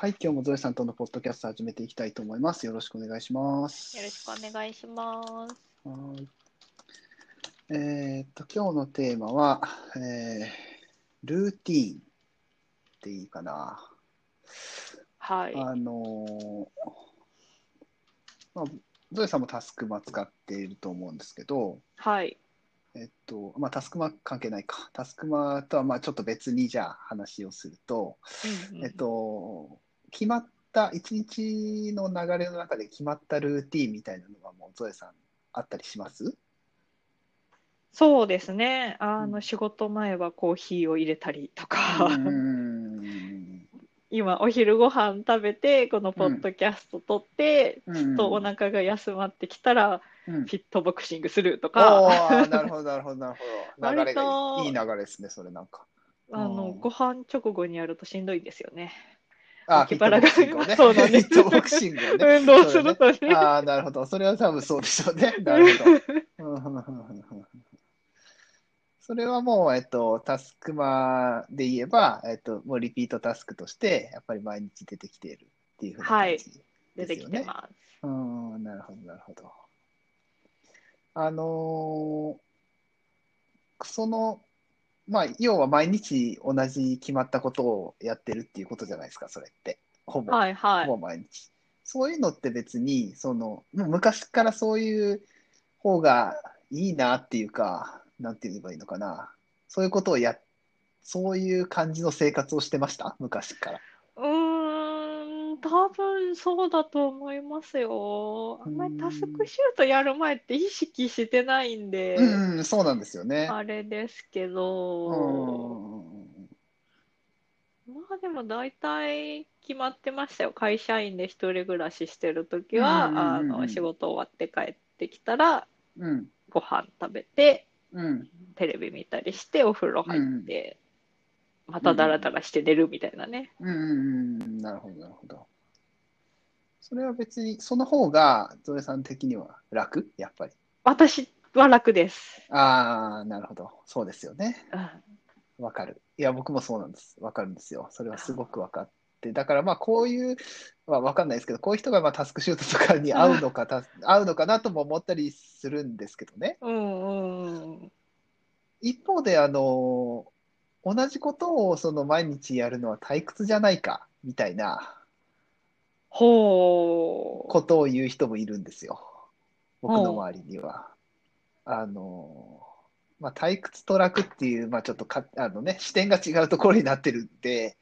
はい、今日もゾエさんとのポッドキャスト始めていきたいと思います。よろしくお願いします。よろしくお願いします。はい。えーっと、今日のテーマは、えールーティーンっていいかな。はい。あのーまあ、ゾエさんもタスクマ使っていると思うんですけど、はい。えっと、まあ、タスクマ関係ないか。タスクマとはまあちょっと別にじゃあ話をすると、うんうんえっと、決まった、一日の流れの中で決まったルーティーンみたいなのはもうゾエさんあったりします？そうですね。あの、うん仕事前はコーヒーを入れたりとうか、ん今お昼ご飯食べて、このポッドキャスト撮って、うんちょっとお腹が休まってきたら、うんフィットボクシングするとおか、ーなるほど、なるほど、なるほど。流れがいい流れですね、それなんか。あの、うんご飯直後にやるとしんどいんですよね。あ、脇腹がボクシングをね。そうなんですフィットボクシングをね。運動するとね。ああ、なるほど。それは多分そうでしょうね。なるほど。それはもう、えっと、タスクマで言えば、えっと、もうリピートタスクとして、やっぱり毎日出てきているっていうふうな感じ出てきてます。うん、なるほど、なるほど。あのーその、まあ、要は毎日同じ決まったことをやってるっていうことじゃないですか、それって。ほぼ、はいはい。ほぼ毎日。そういうのって別に、その、もう昔からそういう方がいいなっていうか、なんて言えばいいのかな。そういうことをや、そういう感じの生活をしてました？昔から。う多分そうだと思いますよ。あんまりタスクシュートやる前って意識してないんで、うん、うん、そうなんですよね。あれですけうど、ん。まあでも大体決まってましたよ。会社員で一人暮らししてるときは、うんうんうんうんあの、仕事終わって帰ってきたら、うん、ご飯食べて、うん。テレビ見たりして、お風呂入って、またダラダラして寝るみたいなね。うんうんうん、なるほど、なるほど。それは別に、その方が、ゾエさん的には楽？やっぱり。私は楽です。ああ、なるほど。そうですよね。うんわかる。いや、僕もそうなんです。わかるんですよ。それはすごくわかって。だからまあ、こういう、まあ、わかんないですけど、こういう人がまあタスクシュートとかに合うのか、た合うのかなとも思ったりするんですけどね。うんうんうん。一方で、あの、同じことをその毎日やるのは退屈じゃないか、みたいなほう。ことを言う人もいるんですよ。僕の周りには。あの、まあ、退屈と楽っていう、まあ、ちょっとか、あのね、視点が違うところになってるんで、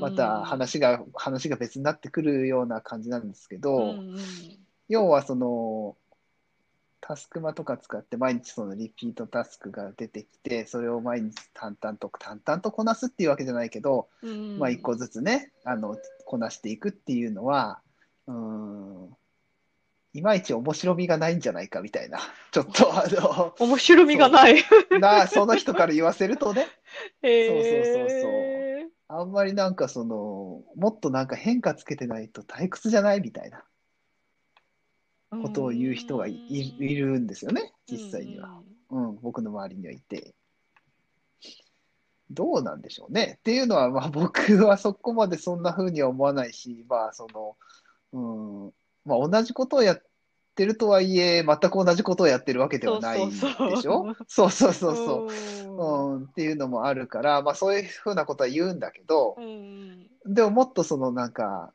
また話が、話が別になってくるような感じなんですけど、要はその、タスクマとか使って毎日そのリピートタスクが出てきて、それを毎日淡々と、淡々とこなすっていうわけじゃないけど、うんまあ一個ずつね、あの、こなしていくっていうのは、うーん、いまいち面白みがないんじゃないかみたいな、ちょっとあの、面白みがない。な、その人から言わせるとね、へーあんまりなんかその、もっとなんか変化つけてないと退屈じゃないみたいなことを言う人がいるんですよね、実際には。。うん、僕の周りにはいて。どうなんでしょうね。っていうのは、まあ僕はそこまでそんな風には思わないし、まあその、うん、まあ同じことをやってるとはいえ、全く同じことをやってるわけではないでしょ？そうそうそうそう。ううん、っていうのもあるから、まあそういうふうなことは言うんだけど、ん。でももっとそのなんか、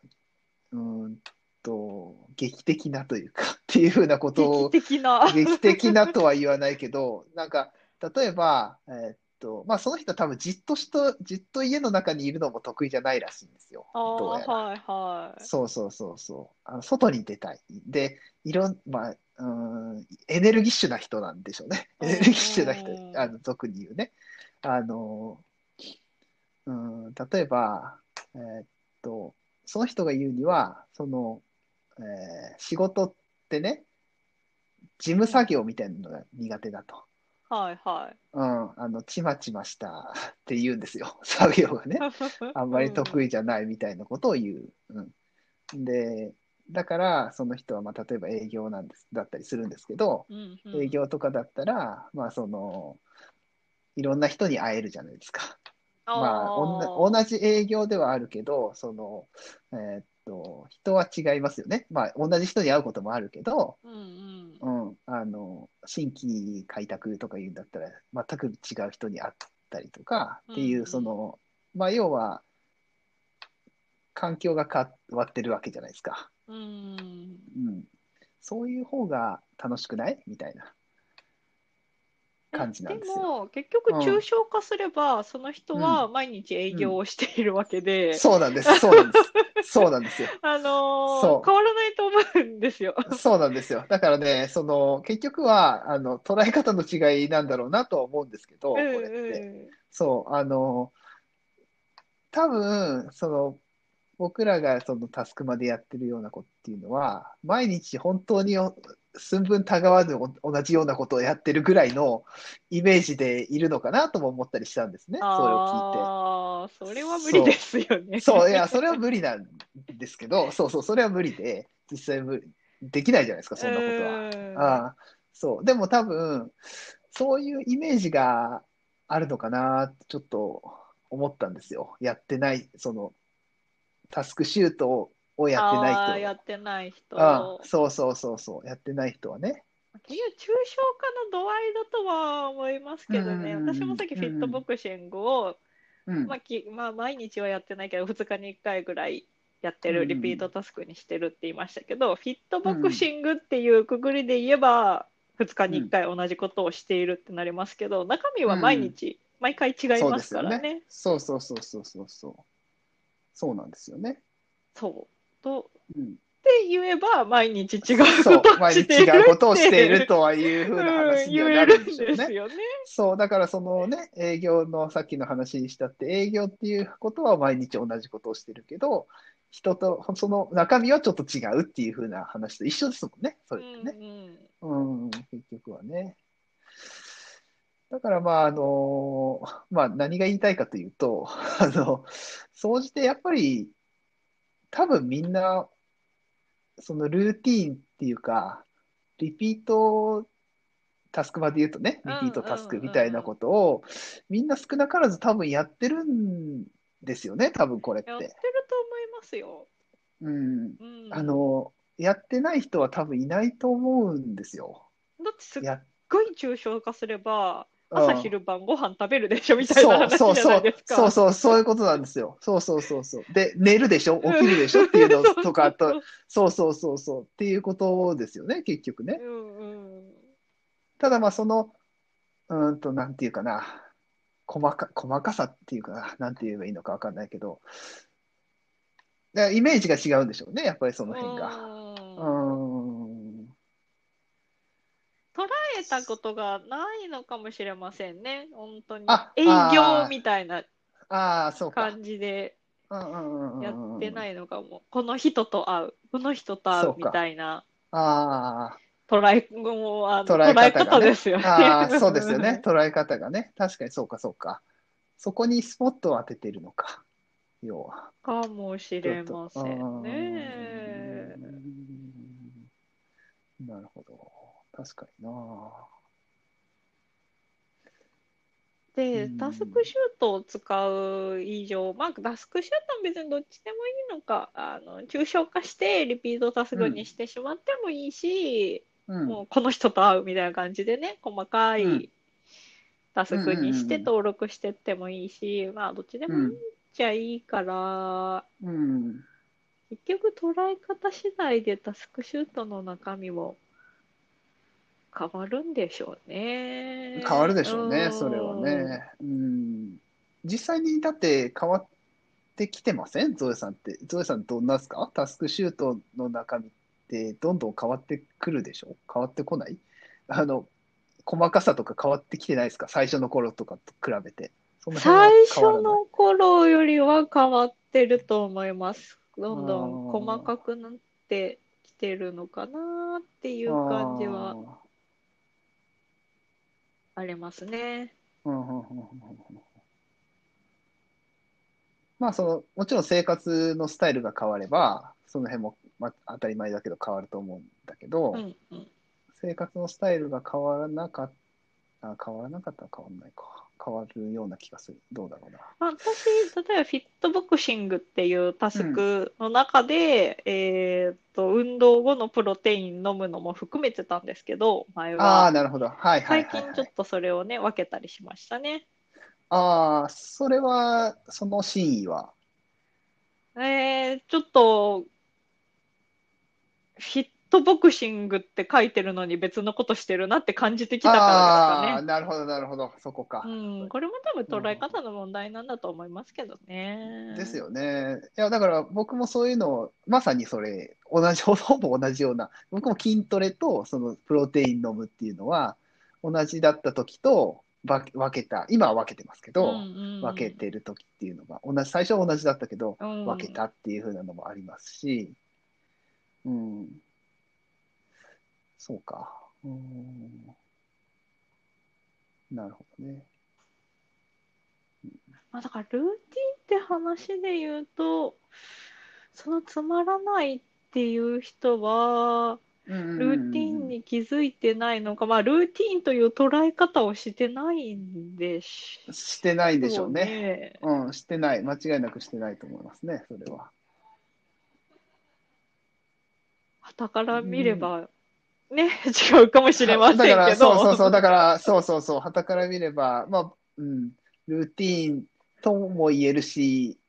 うーんと、劇的なというか、っていうふうなことを劇、的な。劇的なとは言わないけど、なんか、例えば、えーっと、まあその人は多分じっとしと、じっと家の中にいるのも得意じゃないらしいんですよ。どうやら。はいはい。そうそうそうそう。あの外に出たい。で、いろん、まあ、うーん、エネルギッシュな人なんでしょうね。エネルギッシュな人う、んあの、俗に言うね。あの、うん、例えば、えーっと、その人が言うには、その、えー仕事ってね、事務作業みたいなのが苦手だと。はいはい。うん、あの、ちまちましたって言うんですよ。作業がね。あんまり得意。意じゃないみたいなことを言う。うん、で、だから、その人は、まあ、例えば営業なんです、だったりするんですけど、うんうん営業とかだったら、まあ、その、いろんな人に会えるじゃないですか。まあ、同じ営業ではあるけど、その、えーっと、人は違いますよね。まあ、同じ人に会うこともあるけど、ーうんうん。うん、あの、新規開拓とか言うんだったら、全く違う人に会ったりとかっていう、うんうんその、まあ、要は、環境が変わってるわけじゃないですか。うん。うん。そういう方が楽しくない？みたいな感じなんですよ。でも、結局、抽象化すれば、その人は毎日営業をしているわけで、そうなんです。そうなんです。そうなんですよ。あのー変わらないと思うんですよ。そうなんですよ。だからね、その、結局は、あの、捉え方の違いなんだろうなとは思うんですけど、こうんれって。うそう、あの、多分、その、僕らがそのタスクまでやってるようなことっていうのは、毎日本当にお寸分たがわずお同じようなことをやってるぐらいのイメージでいるのかなとも思ったりしたんですね、ん。それを聞いああ、それは無理ですよね。て。そう、いや、それは無理なんですけど、そうそう、それは無理で、実際無できないじゃないですか、そんなことは。は。ああ、そう。でも多分、そういうイメージがあるのかなってちょっと思ったんですよ。やってない、その、タスクシュートをやってない人やってない人。ああそうそうそうそう。やってない人はね。結局、抽象化の度合いだとは思いますけどね、うん私もさっきフィットボクシングを、うん。まあきまあ、毎日はやってないけど、2日に1回ぐらいやってる、うんリピートタスクにしてるって言いましたけど、フィットボクシングっていうくぐりで言えば、2日に1回同じことをしているってなりますけど、中身は毎日、毎回違いますからそう。そうそうそうそうそうそう。そうなんですよね。そう。とうん。って言えば、毎日違うこと、を毎日している違うことをしているとはいうふうな話うんになるんでしょうね。ですよね。そう、だからそのね、営業のさっきの話にしたって、営業っていうことは毎日同じことをしてるけど、人とその中身はちょっと違うっていう風な話と一緒ですもんね、それってね。うんうん、結局はね。だからまあ、あの、まあ何が言いたいかというと、あの、総じてやっぱり、多分みんな、そのルーティーンっていうか、リピートタスクまで言うとね、リピートタスクみたいなことを、みんな少なからず多分やってるんですよね、多分これっやってるて。と思いますよ。うん。うん、あの、やってない人は多分いないと思うんですよ。だってすっやごい抽象化すれば、うん朝昼晩ご飯食べるでしょみたいな話じそうそうゃないですか。そうそうそういうことなんですよ。そうそうそうそう。で、寝るでしょ？起きるでしょ？っていうのとかと、そうそうそうそうっていうことですよね、結局ね。うんうん。ただまあその、うーんと、なんていうかな、細か、細かさっていうかな、なんて言えばいいのかわかんないけど、イメージが違うんでしょうね、やっぱりその辺が。ううんーん。捉えたことがないのかもしれませんね、本当にあ。営業みたいなああ、そうか。感じでやってないのかも。この人と会う、この人と会そうみたいなあ捉え、もうあの捉え方ですよね。あ、ああ、そうですよね。捉え方がね。確かにそうか、そうか。そこにスポットを当ててるのか。要は。かもしれませんちね。なるほど。確かにな。で、うんタスクシュートを使う以上、まあ、タスクシュートは別にどっちでもいいのか、あの抽象化してリピートタスクにしてしまってもいいし、うん。もうこの人と会うみたいな感じでね、細かうんいタスクにして登録してってもいいし、まあ、どっちでもいいっちゃいいから、うん。結局捉え方次第でタスクシュートの中身も変わるんでしょうね。変わるでしょうね、んそれはね。うん。実際にだって変わってきてません？ゾエさんって。ゾエさんどんなですか？タスクシュートの中身ってどんどん変わってくるでしょ？変わってこない？あの、細かさとか変わってきてないですか？最初の頃とかと比べて。最初の頃よりは変わってると思います。どんどん細かくなってきてるのかなっていう感じはありますね。まあそのもちろん生活のスタイルが変わればその辺も、まあ、当たり前だけど変わると思うんだけど、うんうん。生活のスタイルが変わらなかったあ変わらなかったら変わらないか変わるような気がする。どうだろうな。まあ、私、例えばフィットボクシングっていうタスクの中で、えーっと、運動後のプロテイン飲むのも含めてたんですけど、前ああ、は。なるほど。はいはい最はい、はい。近ちょっとそれをね、分けたりしましたね。ああ、それは、その真意は？えー、ちょっと、フィットボクシングって書いてるのに別のことしてるなって感じてきたからですかね。なるほど、なるほど。そこか。うん、これも多分捉え方の問題なんだと思いますけどね。ですよね。いや、だから僕もそういうのを、まさにそれ、同じ、ほほぼ同じような、僕も筋トレとそのプロテイン飲むっていうのは、同じだった時とば分けた、今は分けてますけど、うんうん分けてる時っていうのが、同じ、最初は同じだったけど、うん分けたっていう風なのもありますし、うん。そうか。うん。なるほどね。まあ、だからルーティンって話で言うと、そのつまらないっていう人は、ルルーティンに気づいてないのか、まあ、ルーティンという捉え方をしてないんでししてないでしょうね。ね。うん、してない。間違いなくしてないと思いますね、それは。傍から見れば、ね、違うかもしれませんけど。だから、そうそうそう、だから、そうそうそう、傍から見れば、まあ、うん、ルーティーンとも言えるし、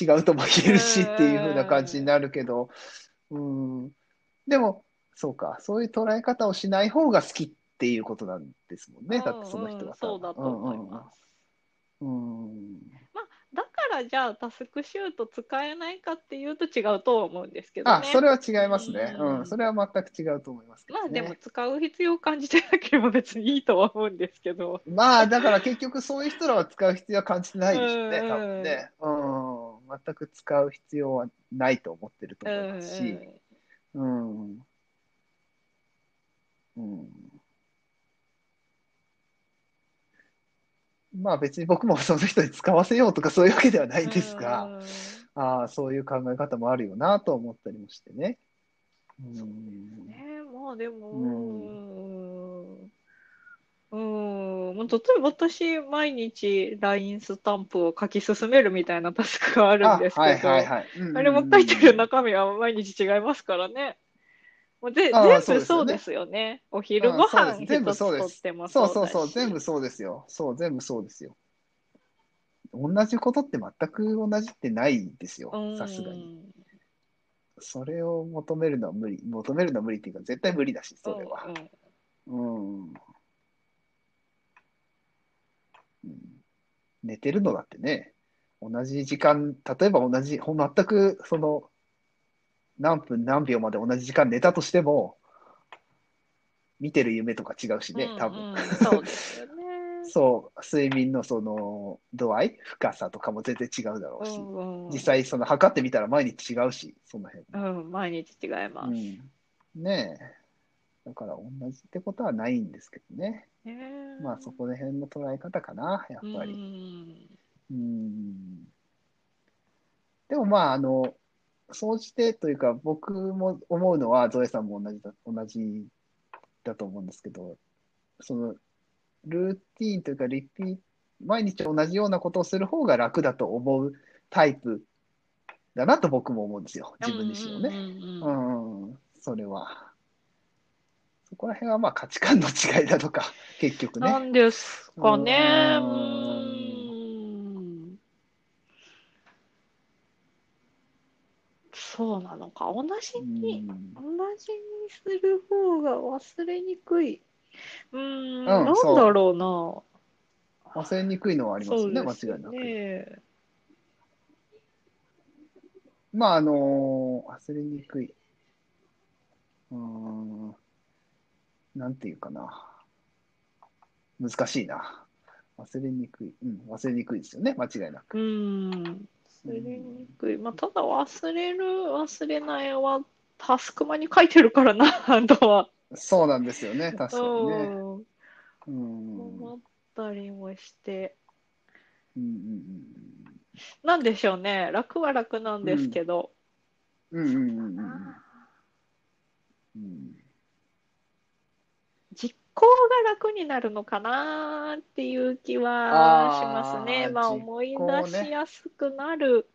違うとも言えるしっていう風な感じになるけど、うん、でも、そうか、そういう捉え方をしない方が好きっていうことなんですもんね、だってその人はうんうんそうだと思います。うんうんだからじゃあタスクシュート使えないかっていうと違うとは思うんですけどね。あ、それは違いますね。うんうん、それは全く違うと思いますね。まあでも使う必要を感じてなければ別にいいとは思うんですけど。まあ、だから結局そういう人らは使う必要は感じてないでしょうね、うん多分ね。うん、全く使う必要はないと思ってると思いますし。うん。うん。まあ別に僕もその人に使わせようとかそういうわけではないんですが、うんああ、そういう考え方もあるよなと思ったりもしてね。うん。ねまあでも、ううん、うん、もう例えば私、毎日 LINE スタンプを書き進めるみたいなタスクがあるんですけど、あはいはいはい。うんうんうんあれも書いてる中身は毎日違いますからね。もうぜああ全部そうですよね。お昼ご飯です全部一つそうですとってもそうそううそう、全部そうですよ。そう、全部そうですよ。同じことって全く同じってないですよう、んさすがに。それを求めるのは無理。求めるのは無理っていうか、絶対無理だし、それはうん。うん寝てるのだってね、同じ時間、例えば同じ、ほん全くその、何分何秒まで同じ時間寝たとしても、見てる夢とか違うしね、多分。うんうんそうですよね。そう、睡眠のその度合い、深さとかも全然違うだろうし、うんうん実際その測ってみたら毎日違うし、その辺。うん、毎日違います。うん、ねえ。だから同じってことはないんですけどね。ねえまあそこら辺の捉え方かな、やっぱうり。んうん。でもまあ、あの、総じてというか、僕も思うのは、ゾエさんも同じだ、同じだと思うんですけど、その、ルーティーンというか、リピー毎日同じようなことをする方が楽だと思うタイプだなと僕も思うんですよ、自分自身をね。うんそれは。そこら辺はまあ価値観の違いだとか、結局ね。なんですかね。ううんんなのか。同じうに、ん同じにする方が忘れにくい。うーん、んなんだろうな。忘れにくいのはありますよね、そうですよ間違いなく。ね。まあ、あの忘れにくい。うーん、なんていうかな。難しいな。忘れにくい。うん、忘れにくいですよね、間違いなく。うん。忘れにくい。まあ、ただ忘れる、忘れないは、タスクマに書いてるからな、とは。そうなんですよね、確かにね。うん。うん。うん思ったりもして。うんうんなんでしょうね。楽は楽なんですけど。うんうんうんうんうんうん実行が楽になるのかなっていう気はしますね。あーまあ思い出しやすくなる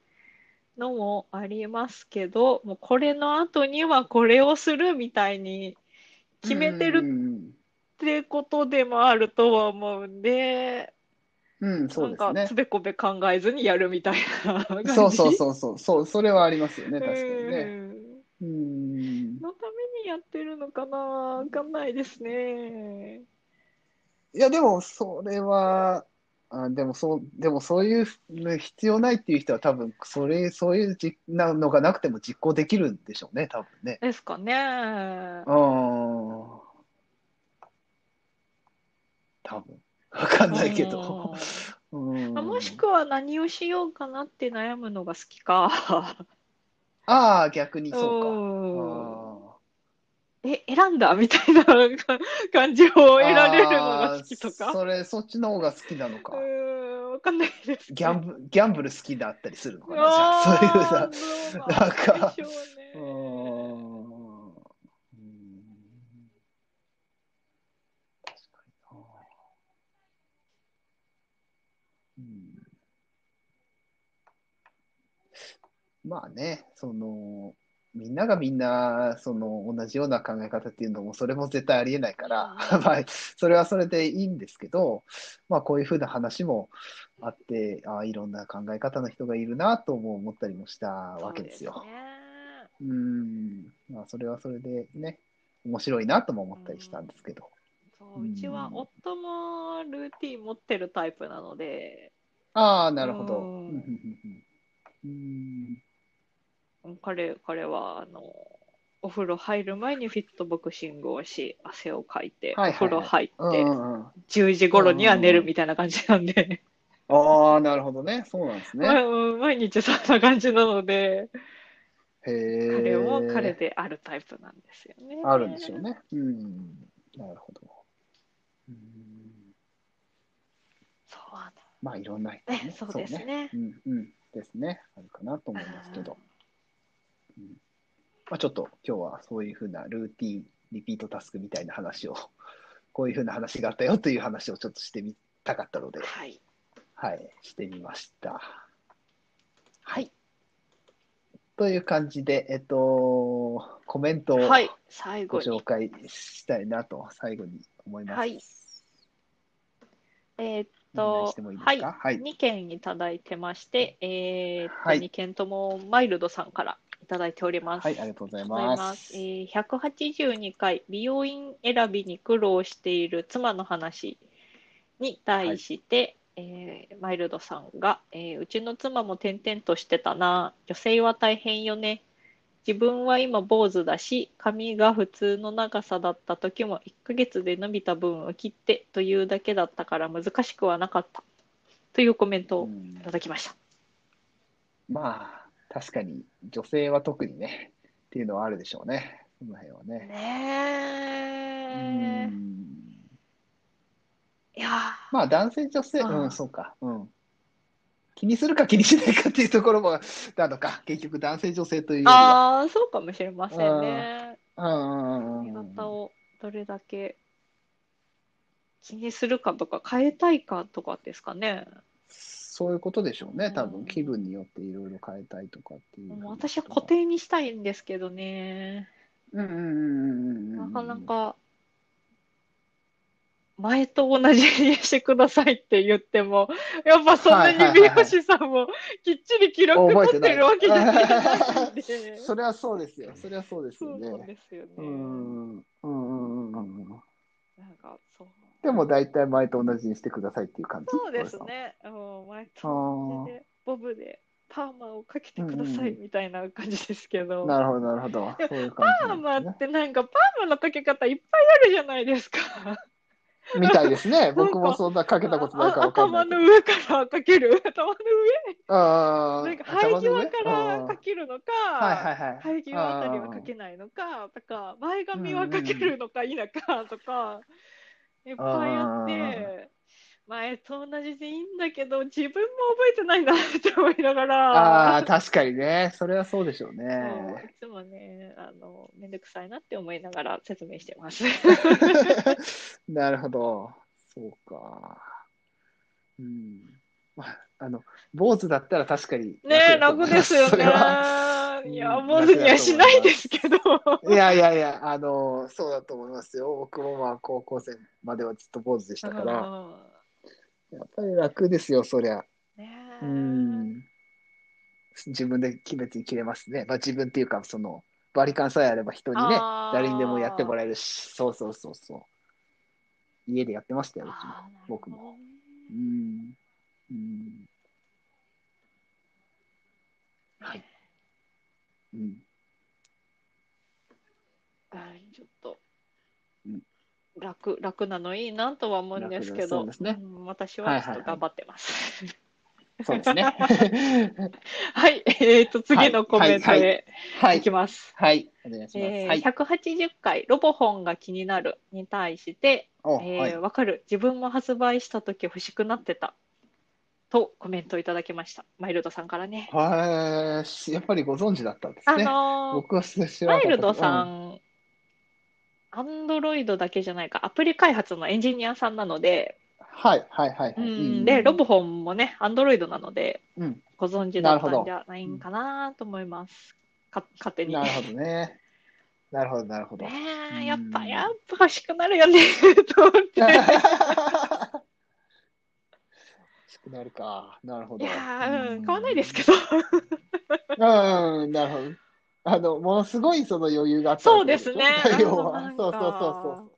のもありますけど、もうこれの後にはこれをするみたいに決めてるってことでもあるとは思うんで、うん、うんそうですねなんかつ。べこべ考えずにやるみたいな感じ。そうそうそうそう、そう、それはありますよね、確かにね。やってるのかな？わかんないですね。いや、でも、それは、あ、でも、そう、でも、そういうの必要ないっていう人は、多分、それ、そういうじなのがなくても実行できるんでしょうね、多分ね。ですかね。うん。多分。わかんないけど。うん。うんもしくは何をしようかなって悩むのが好きか。ああ、逆にそううんか。え、選んだみたいな 感じを得られるのが好きとか？それ、そっちの方が好きなのかわかんないです、ギャンブ、ギャンブル好きだったりするのかな、そういうさ。なんかう。ん。うん確かにな。うん。まあね、その、みんながみんな、その、同じような考え方っていうのも、それも絶対ありえないから、うん まあ、それはそれでいいんですけど、まあ、こういうふうな話もあって、ああ、いろんな考え方の人がいるなとも思ったりもしたわけですよ。そうねうん、まあ、それはそれでね、面白いなとも思ったりしたんですけど。そううちは夫もルーティン持ってるタイプなので、ああ、なるほど。うん彼彼はあのお風呂入る前にフィットボクシングをし、汗をかいて、はいはいはいお風呂入って、うんうんうん10時頃には寝るみたいな感じなんで、ああ、なるほどね。そうなんですね。まあ毎日そんな感じなので。彼も彼であるタイプなんですよね。あるんでしょうね。うん。なるほど。うんそうまあ、いろんな人ねそうですねそううん、うん。ですね。あるかなと思いますけど。うんまあ、ちょっと今日はそういうふうなルーティン、リピートタスクみたいな話を、こういうふうな話があったよという話をちょっとしてみたかったので、はい。はい、してみました。はい。という感じで、えっと、コメントをはい。最後にご紹。介したいなと、最後に思います。はいえーっといいはい、か？はい2件いただいてまして、えーっとはい2件ともマイルドさんからいただいております。はい、ありがとうございま。ますす。えー182回、美容院選びに苦労している妻の話に対して、えーマイルドさんが、えーうちの妻も転々としてたな、女性は大変よね。自分は今坊主だし、髪が普通の長さだった時も1ヶ月で伸びた分を切ってというだけだったから難しくはなかった。というコメントをうんいただきました。まあ、確かに女性は特にね、っていうのはあるでしょうね。その辺はね。うねえ。んいやーまあ、男性、女性、うん、そうか。うん。気にするか気にしないかっていうところも、なのか。結局、男性、女性という。ああ、そうかもしれませんね。うん髪うん型をどれだけ気にするかとか変えたいかとかですかね。そういうことでしょうね。多分、うん気分によっていろいろ変えたいとかっていうもう。私は固定にしたいんですけどね。うんうんうんうんうん。なかな。か前と同じにしてくださいって言っても、やっぱそんなに美容師さんもきっちり記録取ってるわけじゃないんで。それはそうですよ。それはそうですよそう。ですよね。うんうんうんうんうん。なんかそう。でも大体前と同じにしてくださいっていう感じ。そうですね。うん、前と同じで、ボブでパーマをかけてくださいみたいな感じですけど。なるほど、なるほど。ういうパーマってなんかパーマのかけ方いっぱいあるじゃないですか。みたいですね。か僕もそんなかけたことないから頭。の上からかける？頭のあ上なんか生え際からかけるのか、はいはいはい。生え際あたりはかけないのかとか前髪はかけるのか否かとかいっぱいあって前と同じでいいんだけど、自分も覚えてないなって思いながら。ああ、確かにね。それはそうでしょうそうね。いつもね、あの、めんどくさいなって思いながら説明してます。なるほど。そうか。うん。まあ、あの、坊主だったら確かにねえ、楽ですよ。ね。いや、うん坊主にはしないですけど。いやいやいや、あの、そうだと思いますよ。僕もまあ、高校生まではずっと坊主でしたから、うんやっぱり楽ですよ、そりゃ。ねえうん。自分で決めて切れますね。まあ、自分っていうか、その、バリカンさえあれば人にね、誰にでもやってもらえるし、そうそうそうそう。家でやってましたよ、僕も。ねうん。うん。はい。うん。うんちょっとうん楽、楽なのいいなとは思うんですけど、楽ですそうですねん私はちょっと頑張ってます。そうですね。はい、えっと、次のコメントはいはいへはいいき。ます。はい。お願いします。えーはい。180回、ロボホンが気になるに対して、おえーはい。わかる、自分も発売したとき欲しくなってた。とコメントいただきました。マイルドさんからね。はい。やっぱりご存知だったんですあね。のー僕はマイルドさうんん、アンドロイドだけじゃないか、アプリ開発のエンジニアさんなので、はい、はい、はい。うはいん、で、ロボホンもね、アンドロイドなので、うん。ご存知だったんじゃないんかなと思います。か勝手に。なるほどね。なるほど、なるほど。ねやっぱ、やっぱ欲しくなるよね、と思って。なるか。なるほど。いやー、うん、買わないですけど。ど。うん、なるほど。あの、ものすごいその余裕があったそうですね要はそうそうそうそう。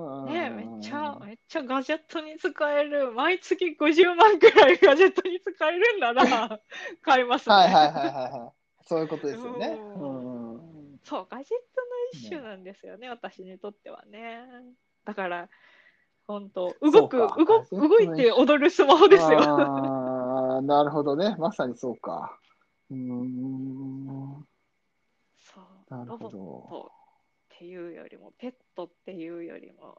うんねえ、めっちゃ、めっちゃガジェットに使える。毎月50万くらい ガジェットに使えるんなら、買いますね。はいはいはいはいはい。そういうことですよね。ううんん。そう、ガジェットの一種なんですよね、私にとってはね。だから、本当動く、動く、動いて踊るスマホですよ。ああ、なるほどね。まさにそうか。うーん。そう、なるほロボットど。っていうよりも、ペットっていうよりも、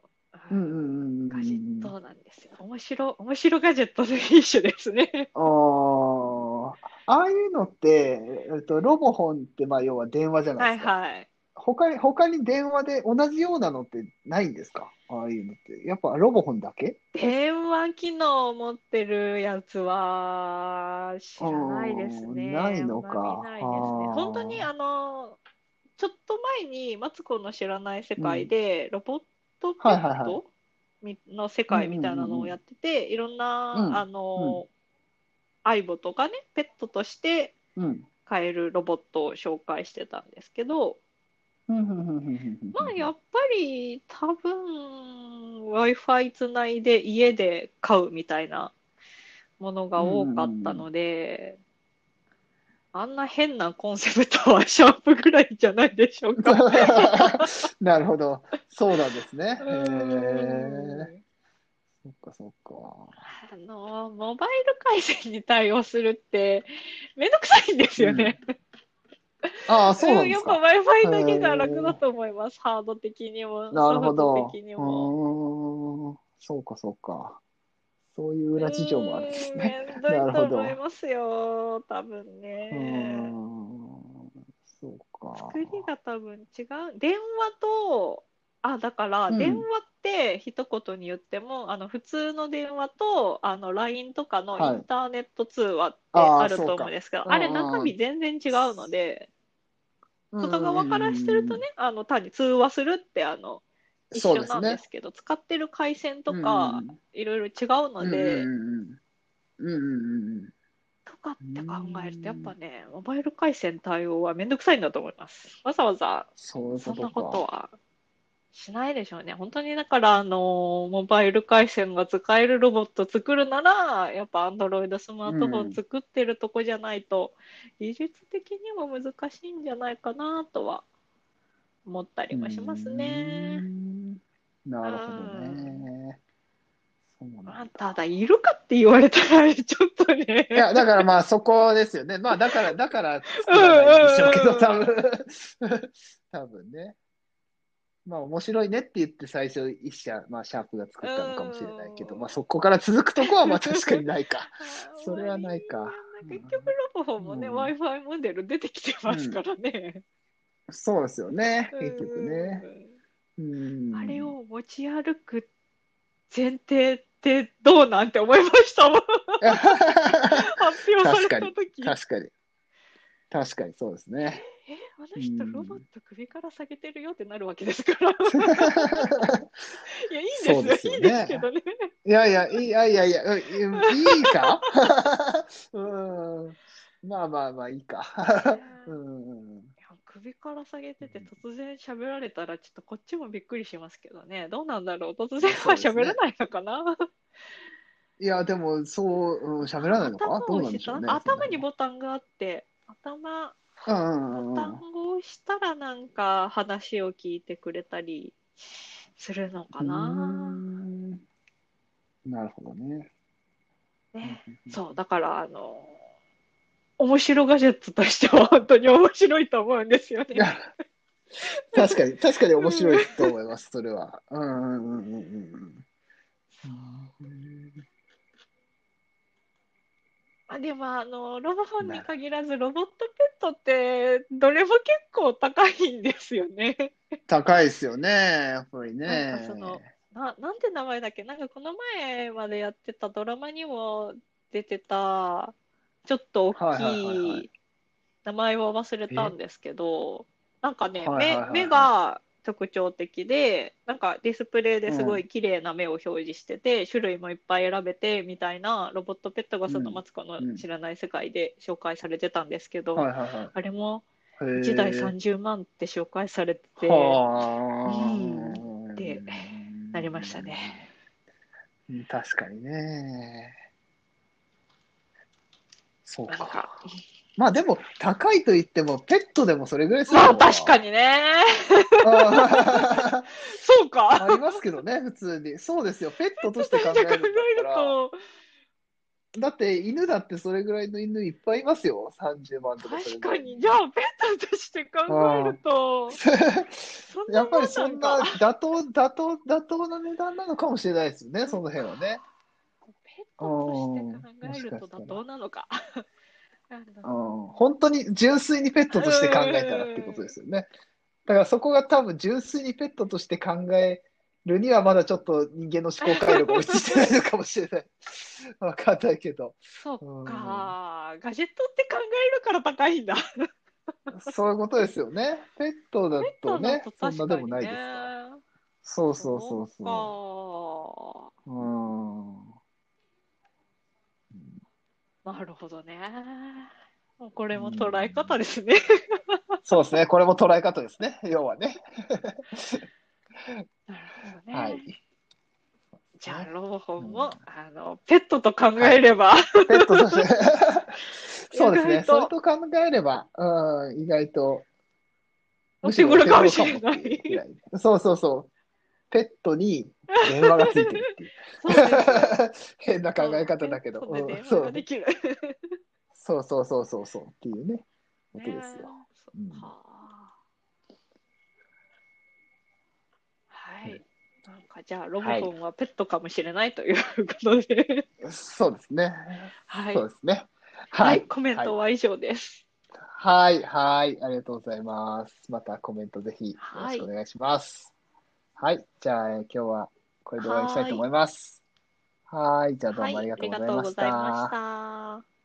うんうんうんうん。ガジェットなんですよ。面白、面白ガジェットの一種ですね。ああ、ああいうのって、えっと、ロボホンって、まあ、要は電話じゃなはいいですか。はい。他に、他に電話で同じようなのってないんですか？ああいうのって。やっぱロボホンだけ？電話機能を持ってるやつは知らないですね。うんないのか。ないですね。本当にあの、ちょっと前にマツコの知らない世界で、ロボットペットみの世界みたいなのをやってて、いろんな、うん。あの、相棒とかね、ペットとしてうん。買えるロボットを紹介してたんですけど、まあ、やっぱり多分 Wi-Fi つないで家で買うみたいなものが多かったので、あんな変なコンセプトはシャープぐらいじゃないでしょうか。なるほど。そうなんですね。え。んそっかそっか。あの、モバイル回線に対応するってめんどくさいんですよね。ああ、そうなんですやっぱか。Wi-Fi だけが楽だと思います。ハード的にも、なるほソフトど。的にうも。そうかそうか。そういう裏事情もあるんですね。うーんめんどいとなるほど思いますよ、多分ね。ん。そうか。作りが多分違う。電話と、あ、だからうん。電話って一言に言っても、あの普通の電話とあの LINE とかのはい。インターネット通話ってあると思うんですけど、あれ中身全然違うので、うん外側からしてるとね、あの単に通話するってあの一緒なんですけど、使ってる回線とかいろいろ違うので、うんうんうんうん。うんうんとかって考えると、やっぱね、モバイル回線対応はめんどくさいんだと思います。わざわざそういうことそんなことか。はしないでしょうね。本当にだから、あの、モバイル回線が使えるロボット作るなら、やっぱ Android スマートフォン作ってるとこじゃないと、技術的にも難しいんじゃないかなとは思ったりもしますね。んなるほどね。そうなんだまあ、ただ、いるかって言われたら、ちょっとね。いや、だからまあそこですよね。まあだから、だからでしょうけど、うん多分。多分ね。まあ面白いねって言って最初一社、まあシャープが作ったのかもしれないけど、まあそこから続くとこはまあ確かにないか。それはないか。結局ロボホンもね、うん。Wi-Fi モデル出てきてますからね。そうですよね、うん。結局ね。うん。あれを持ち歩く前提ってどうなんて思いましたもん。発表された時。確かに。確かに。そうですね。え、あの人うんロボット首から下げてるよってなるわけですから。いや、いいでよ。ですすよねいいですけどね。いやいや、いやいやいや、うんいいか？うん。まあまあまあいいか。うん。いや首から下げてて突然喋られたらちょっとこっちもびっくりしますけどね。どうなんだろう？突然は喋らないのかな？いや、でも、そう、うん喋らないのか？どうなんでしょうね。頭にボタンがあって、頭、ボタンうん。を押したらなんか話を聞いてくれたりするのかな。んなるほどね。ね、そう、だから、あの、面白ガジェットとしては本当に面白いと思うんですよね。いや確かに、確かに面白いと思います、それは。うんうんうんうんうんあでも、あの、ロボフォンに限らず、ロボットペットって、どれも結構高いんですよね。高いですよね、やっぱりなねんかその。な、なんて名前だっけ？なんかこの前までやってたドラマにも出てた、ちょっと大きい名前は忘れたんですけど、なんかね、目、目が特徴的で、なんかディスプレイですごい綺麗な目を表示してて、種類もいっぱい選べてみたいなロボットペットがそのマツコの知らない世界で紹介されてたんですけど、はいはいはいあれもへー。1台30万って紹介されてて、はあ、うんってなりましたね。うん。確かにね。そうか。か、まあでも、高いと言っても、ペットでもそれぐらいするまあ確かにね。あ そうか。ありますけどね、普通に。そうですよ、ペットとして考える。と、だって、犬だってそれぐらいの犬いっぱいいますよ、30万とか確かに、じゃあ、ペットとして考えると、やっぱりそんな妥当、妥当、妥当な値段なのかもしれないですよね、その辺はね。ペットとして考えると妥当なのか。うん、本当に純粋にペットとして考えたらってことですよね。だからそこが多分純粋にペットとして考えるにはまだちょっと人間の思考回路が追いついてないのかもしれない。わかんないけど。そうか、ガジェットって考えるから高いんだ。そういうことですよね。ペットだとねだと、そんなでもないですか。そうそうそうそう。うん。か。なるほどね。もうこれも捉え方ですね。そうですね。これも捉え方ですね。要はね。なるほどね。はい。じゃあ、ロボホンも、あの、ペットと考えれば、ペットとして。そうですね。それと考えれば、うん、意外と。お手頃かもしれないそうそうそう。ペットに電話がついてるっていう。変な考え方だけど。そう。そうそうそうそうそうっていうね。ことですよ。ねうはい。なんかじゃあ、ロボホンはペットかもしれないということで、そうですね。はい。そうですね。は、はいい。コメントは以上です。はい、はい、ありがとうございます。またコメントぜひよろはいしくお願いします。はい、じゃあ、えー今日はこれで終わりにしたいと思います。はい、じゃあどうもありがとうございましはい、ありがとうございまたし。た。